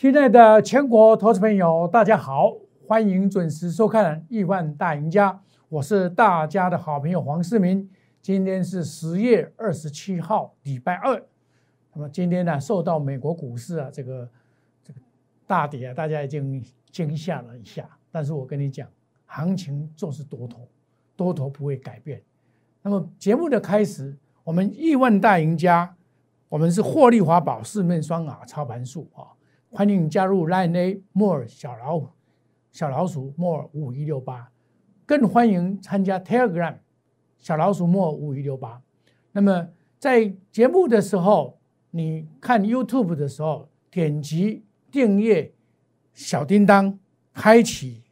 亲爱的全国投资朋友，大家好，欢迎准时收看《亿万大赢家》，我是大家的好朋友黄世明。今天是十月二十七号，礼拜二。那么今天呢，受到美国股市啊这个这个大跌啊，大家已经惊吓了一下。但是我跟你讲，行情就是多头，多头不会改变。那么节目的开始，我们亿万大赢家，我们是获利华宝四面双啊操盘术啊。欢迎加入 Line A More 小老虎小老鼠 More 五一六八，更欢迎参加 Telegram 小老鼠 More 五一六八。那么在节目的时候，你看 YouTube 的时候，点击订阅小叮当，开启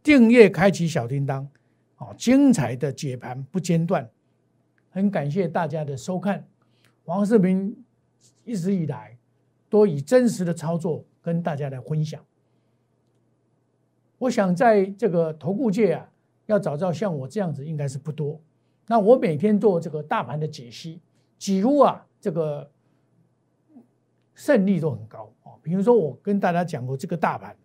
订阅，开启小叮当，哦，精彩的解盘不间断。很感谢大家的收看，王世明一直以来。多以真实的操作跟大家来分享。我想在这个投顾界啊，要找到像我这样子应该是不多。那我每天做这个大盘的解析，几乎啊这个胜率都很高啊。比如说我跟大家讲过，这个大盘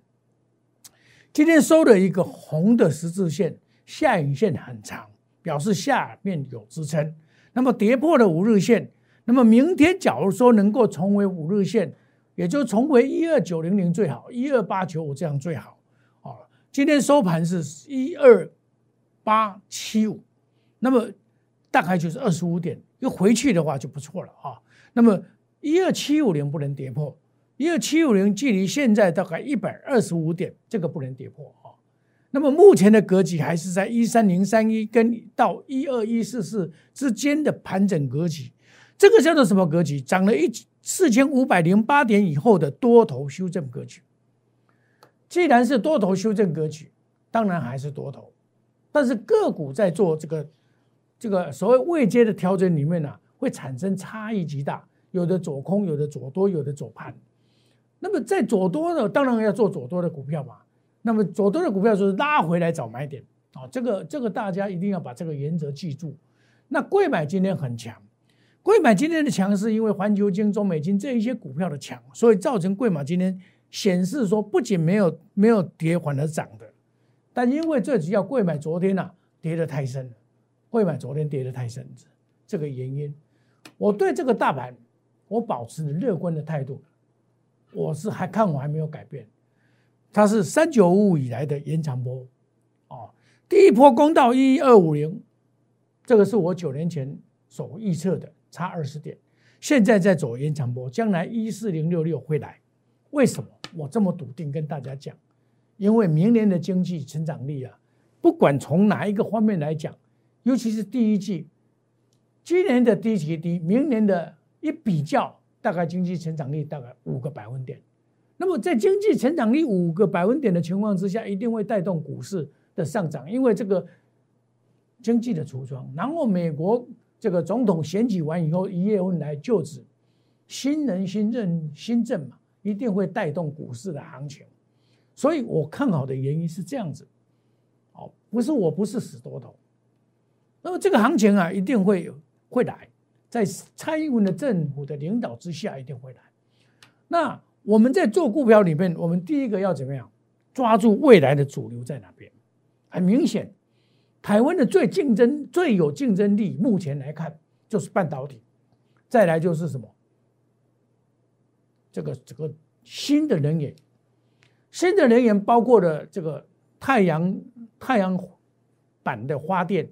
今天收了一个红的十字线，下影线很长，表示下面有支撑。那么跌破了五日线。那么明天假如说能够重回五日线，也就重回一二九零零最好，一二八九五这样最好。啊，今天收盘是一二八七五，那么大概就是二十五点，又回去的话就不错了啊。那么一二七五零不能跌破，一二七五零距离现在大概一百二十五点，这个不能跌破啊。那么目前的格局还是在一三零三一跟到一二一四四之间的盘整格局。这个叫做什么格局？涨了一四千五百零八点以后的多头修正格局。既然是多头修正格局，当然还是多头。但是个股在做这个这个所谓未接的调整里面呢，会产生差异极大，有的左空，有的左多，有的左盘。那么在左多的，当然要做左多的股票嘛。那么左多的股票就是拉回来找买点啊。这个这个大家一定要把这个原则记住。那贵买今天很强。贵买今天的强势，因为环球金、中美金这一些股票的强，所以造成贵买今天显示说不仅没有没有跌，反而涨的。但因为最主要贵买昨天呐跌得太深了，贵买昨天跌得太深，这个原因，我对这个大盘我保持乐观的态度，我是还看我还没有改变，它是三九五五以来的延长波，哦，第一波攻到一二五零，这个是我九年前所预测的。差二十点，现在在走延长波，将来一四零六六会来。为什么我这么笃定跟大家讲？因为明年的经济成长力啊，不管从哪一个方面来讲，尤其是第一季，今年的低级低，明年的一比较，大概经济成长力大概五个百分点。那么在经济成长力五个百分点的情况之下，一定会带动股市的上涨，因为这个经济的橱窗，然后美国。这个总统选举完以后，一月份来就职，新人新任新政嘛，一定会带动股市的行情，所以我看好的原因是这样子，哦，不是我不是死多头，那么这个行情啊，一定会会来，在蔡英文的政府的领导之下，一定会来。那我们在做股票里面，我们第一个要怎么样？抓住未来的主流在哪边？很明显。台湾的最竞争、最有竞争力，目前来看就是半导体，再来就是什么？这个这个新的能源，新的能源包括了这个太阳太阳板的发电，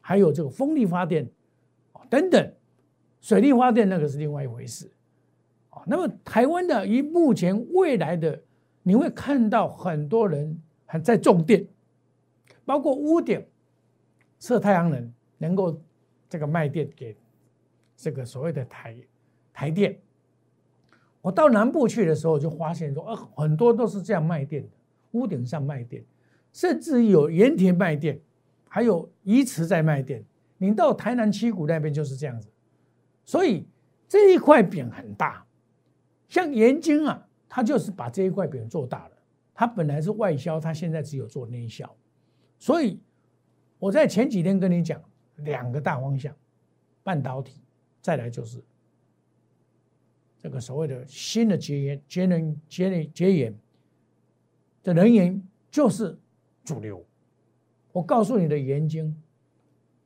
还有这个风力发电等等，水力发电那个是另外一回事啊。那么台湾的以目前未来的，你会看到很多人还在种电，包括屋顶。设太阳能能够这个卖电给这个所谓的台台电，我到南部去的时候就发现说，呃，很多都是这样卖电的，屋顶上卖电，甚至有盐田卖电，还有鱼池在卖电。你到台南七股那边就是这样子，所以这一块饼很大。像盐津啊，它就是把这一块饼做大了。它本来是外销，它现在只有做内销，所以。我在前几天跟你讲两个大方向，半导体，再来就是这个所谓的新的节盐、节能、节能、节盐的能源就是主流。我告诉你的盐津、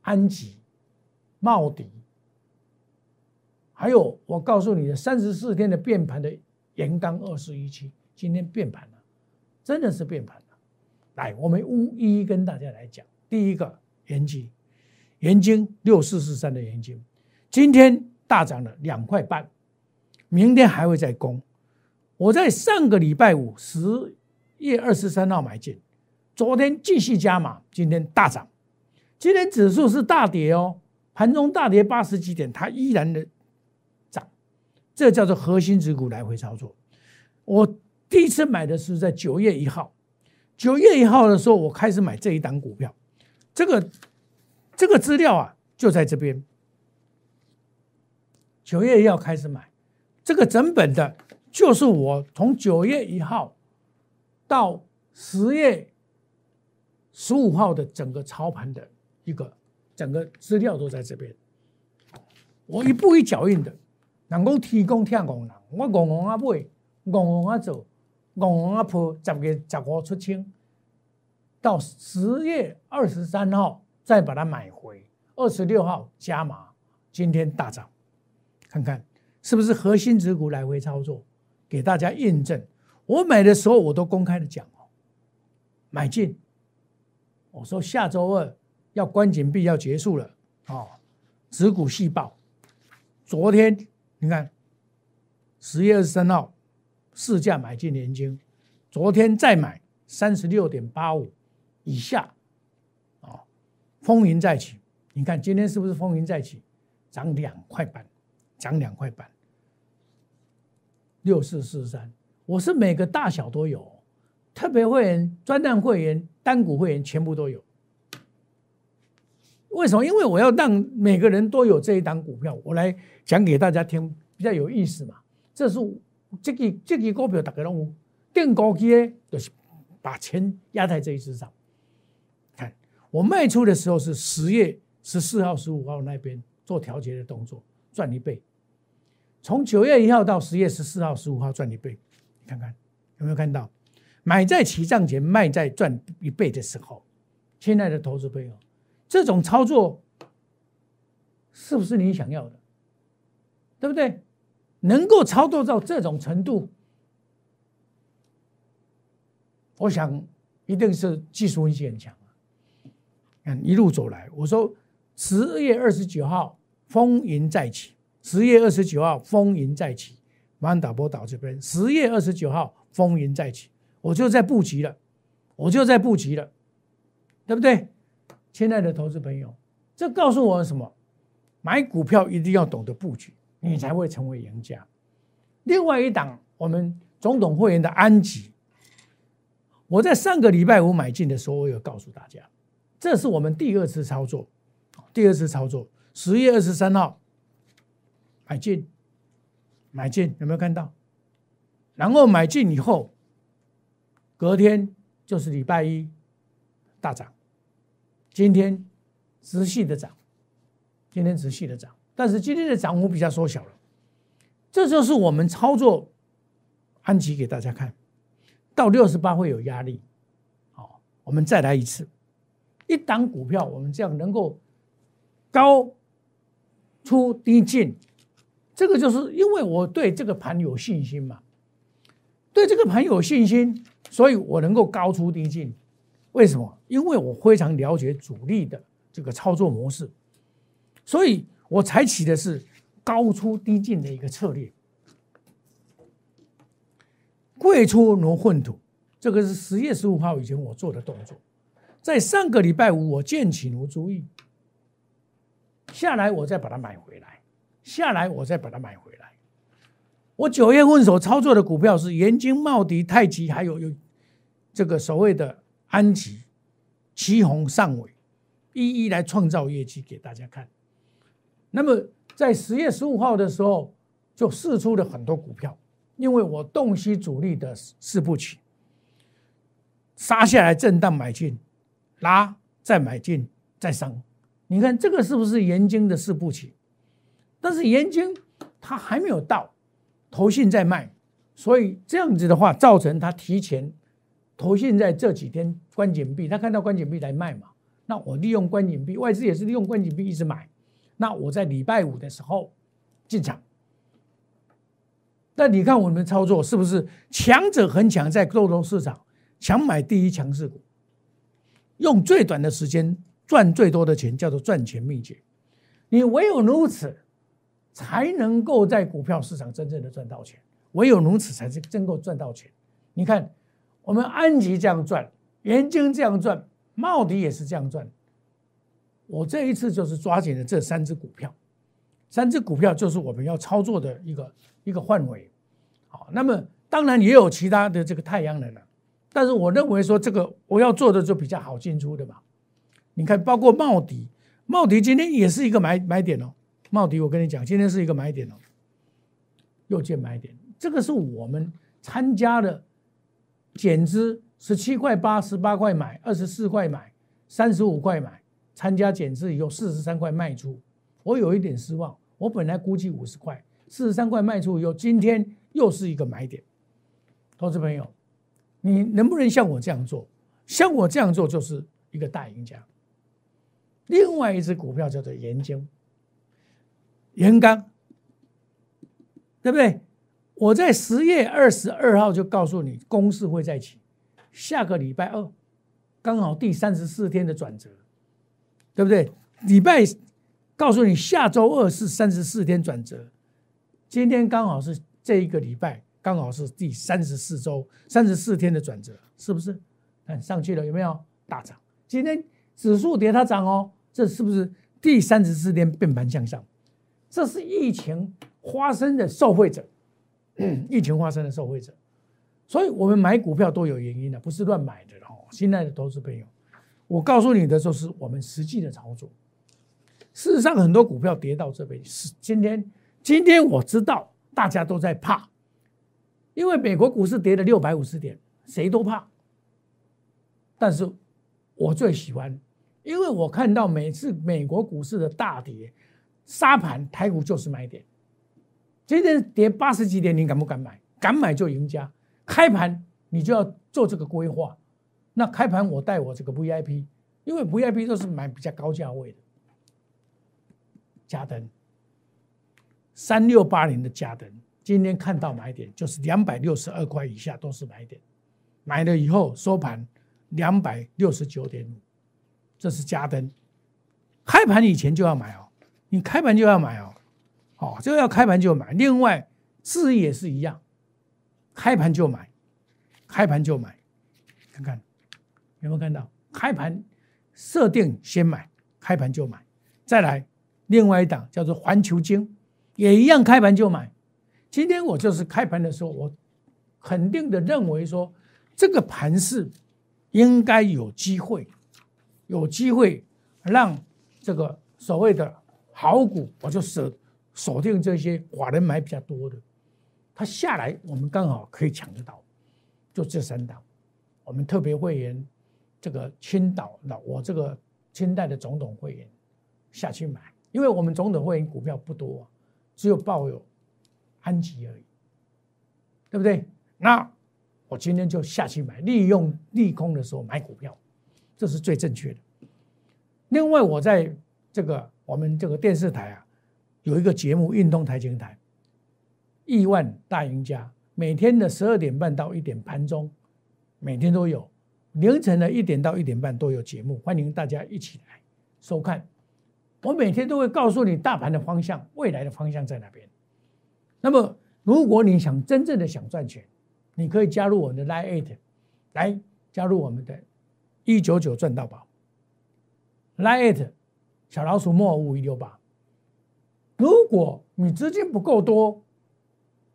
安吉、茂迪，还有我告诉你的三十四天的变盘的盐钢二十一期，今天变盘了，真的是变盘了。来，我们一一跟大家来讲。第一个盐津，盐津六四四三的盐津，今天大涨了两块半。明天还会再攻。我在上个礼拜五十月二十三号买进，昨天继续加码，今天大涨。今天指数是大跌哦，盘中大跌八十几点，它依然的涨。这叫做核心指股来回操作。我第一次买的是在九月一号，九月一号的时候，我开始买这一档股票。这个这个资料啊，就在这边。九月一号开始买。这个整本的，就是我从九月一号到十月十五号的整个操盘的一个整个资料都在这边。我一步一脚印的，人讲天公听公人，我戆戆啊买，戆戆啊走，戆戆啊破，十月十五出清，到十月二十三号再把它买回，二十六号加码，今天大涨，看看。是不是核心持股来回操作？给大家验证。我买的时候我都公开的讲哦，买进。我说下周二要关紧闭要结束了哦，持股细报。昨天你看十月二十三号市价买进年金，昨天再买三十六点八五以下，哦，风云再起。你看今天是不是风云再起？涨两块半，涨两块半。六四四三，我是每个大小都有，特别会员、专单会员、单股会员全部都有。为什么？因为我要让每个人都有这一档股票，我来讲给大家听，比较有意思嘛。这是这个这个股票大概拢定高机，就是把钱压在这一支上。我卖出的时候是十月十四号、十五号那边做调节的动作，赚一倍。从九月一号到十月十四号、十五号赚一倍，你看看有没有看到？买在起涨前，卖在赚一倍的时候，亲爱的投资朋友，这种操作是不是你想要的？对不对？能够操作到这种程度，我想一定是技术分析很强！看一路走来，我说十月二十九号风云再起。十月二十九号风云再起，马上打波到这边。十月二十九号风云再起，我就在布局了，我就在布局了，对不对？亲爱的投资朋友，这告诉我什么？买股票一定要懂得布局，你才会成为赢家。另外一档，我们总统会员的安吉，我在上个礼拜五买进的时候，我有告诉大家，这是我们第二次操作，第二次操作，十月二十三号。买进，买进，有没有看到？然后买进以后，隔天就是礼拜一大涨，今天持续的涨，今天持续的涨，但是今天的涨幅比较缩小了。这就是我们操作安吉给大家看到六十八会有压力。好，我们再来一次，一档股票我们这样能够高出低进。这个就是因为我对这个盘有信心嘛，对这个盘有信心，所以我能够高出低进。为什么？因为我非常了解主力的这个操作模式，所以我采取的是高出低进的一个策略。贵出挪混土，这个是十月十五号以前我做的动作，在上个礼拜五我见起挪注意下来，我再把它买回来。下来，我再把它买回来。我九月份所操作的股票是盐津、茂迪、太极，还有有这个所谓的安吉、旗宏、上尾，一一来创造业绩给大家看。那么在十月十五号的时候，就试出了很多股票，因为我洞悉主力的四部曲，杀下来震荡买进，拉再买进再上。你看这个是不是盐津的四步曲？但是盐津它还没有到，投信在卖，所以这样子的话，造成他提前投信在这几天关紧闭，他看到关紧闭来卖嘛，那我利用关紧闭，外资也是利用关紧闭一直买，那我在礼拜五的时候进场。那你看我们操作是不是强者恒强，在多头市场强买第一强势股，用最短的时间赚最多的钱，叫做赚钱秘诀。你唯有如此，才能够在股票市场真正的赚到钱。唯有如此，才是真够赚到钱。你看，我们安吉这样赚，元晶这样赚，茂迪也是这样赚。我这一次就是抓紧了这三只股票，三只股票就是我们要操作的一个。一个范围，好，那么当然也有其他的这个太阳能了，但是我认为说这个我要做的就比较好进出的嘛。你看，包括茂迪，茂迪今天也是一个买买点哦。茂迪，我跟你讲，今天是一个买点哦，又见买点。这个是我们参加的减资，十七块八十八块买，二十四块买，三十五块买，参加减资以后四十三块卖出，我有一点失望，我本来估计五十块。四十三块卖出以后，今天又是一个买点。投资朋友，你能不能像我这样做？像我这样做就是一个大赢家。另外一只股票叫做盐晶、盐钢，对不对？我在十月二十二号就告诉你，公司会再起，下个礼拜二刚好第三十四天的转折，对不对？礼拜告诉你，下周二是三十四天转折。今天刚好是这一个礼拜，刚好是第三十四周、三十四天的转折，是不是？看上去了有没有大涨？今天指数跌它涨哦，这是不是第三十四天变盘向上？这是疫情发生的受惠者，疫情发生的受惠者。所以我们买股票都有原因的，不是乱买的哦。现在的投资朋友，我告诉你的就是我们实际的操作。事实上，很多股票跌到这边是今天。今天我知道大家都在怕，因为美国股市跌了六百五十点，谁都怕。但是，我最喜欢，因为我看到每次美国股市的大跌、沙盘，台股就是买点。今天跌八十几点，你敢不敢买？敢买就赢家。开盘你就要做这个规划。那开盘我带我这个 VIP，因为 VIP 都是买比较高价位的，加登。三六八零的嘉登，今天看到买点就是两百六十二块以下都是买点，买了以后收盘两百六十九点五，这是加灯，开盘以前就要买哦，你开盘就要买哦，哦，这个要开盘就买。另外，智也是一样，开盘就买，开盘就买，看看有没有看到？开盘设定先买，开盘就买，再来另外一档叫做环球金。也一样，开盘就买。今天我就是开盘的时候，我肯定的认为说，这个盘势应该有机会，有机会让这个所谓的好股，我就锁锁定这些寡人买比较多的，它下来我们刚好可以抢得到。就这三档，我们特别会员这个青岛的，我这个清代的总统会员下去买，因为我们总统会员股票不多。只有抱有安吉而已，对不对？那我今天就下去买，利用利空的时候买股票，这是最正确的。另外，我在这个我们这个电视台啊，有一个节目《运动财经台》，亿万大赢家，每天的十二点半到一点盘中，每天都有，凌晨的一点到一点半都有节目，欢迎大家一起来收看。我每天都会告诉你大盘的方向，未来的方向在哪边。那么，如果你想真正的想赚钱，你可以加入我们的 Line Eight，来加入我们的“一九九赚到宝 ”Line Eight 小老鼠莫五一六八。如果你资金不够多，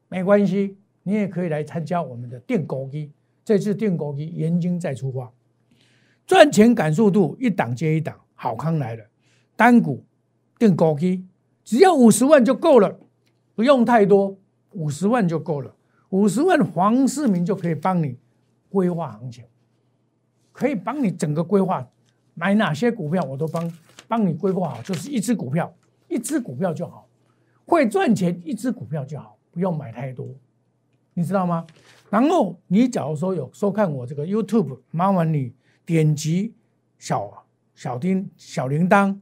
没关系，你也可以来参加我们的电狗机。这次电狗机严金再出发，赚钱感速度一档接一档，好康来了。单股电高机，只要五十万就够了，不用太多，五十万就够了。五十万黄世明就可以帮你规划行情，可以帮你整个规划买哪些股票，我都帮帮你规划好，就是一只股票，一只股票就好，会赚钱，一只股票就好，不用买太多，你知道吗？然后你假如说有收看我这个 YouTube，麻烦你点击小小叮小铃铛，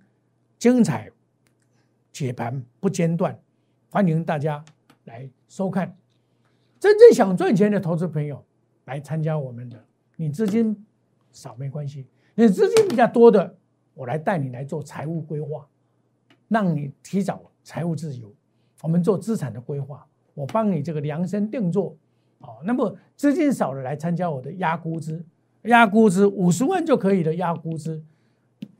精彩解盘不间断，欢迎大家来收看。真正想赚钱的投资朋友来参加我们的，你资金少没关系，你资金比较多的，我来带你来做财务规划，让你提早财务自由。我们做资产的规划，我帮你这个量身定做，哦，那么资金少的来参加我的压估值，压估值五十万就可以的压估值，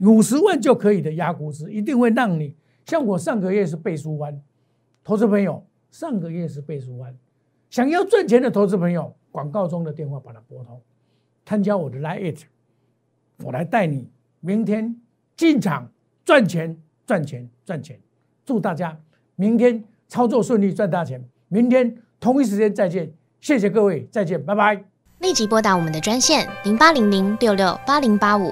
五十万就可以的压估值，一定会让你像我上个月是背书湾，投资朋友上个月是倍数弯。想要赚钱的投资朋友，广告中的电话把它拨通，参加我的 Line It，我来带你明天进场赚钱，赚钱，赚钱。祝大家明天操作顺利，赚大钱。明天同一时间再见，谢谢各位，再见，拜拜。立即拨打我们的专线零八零零六六八零八五。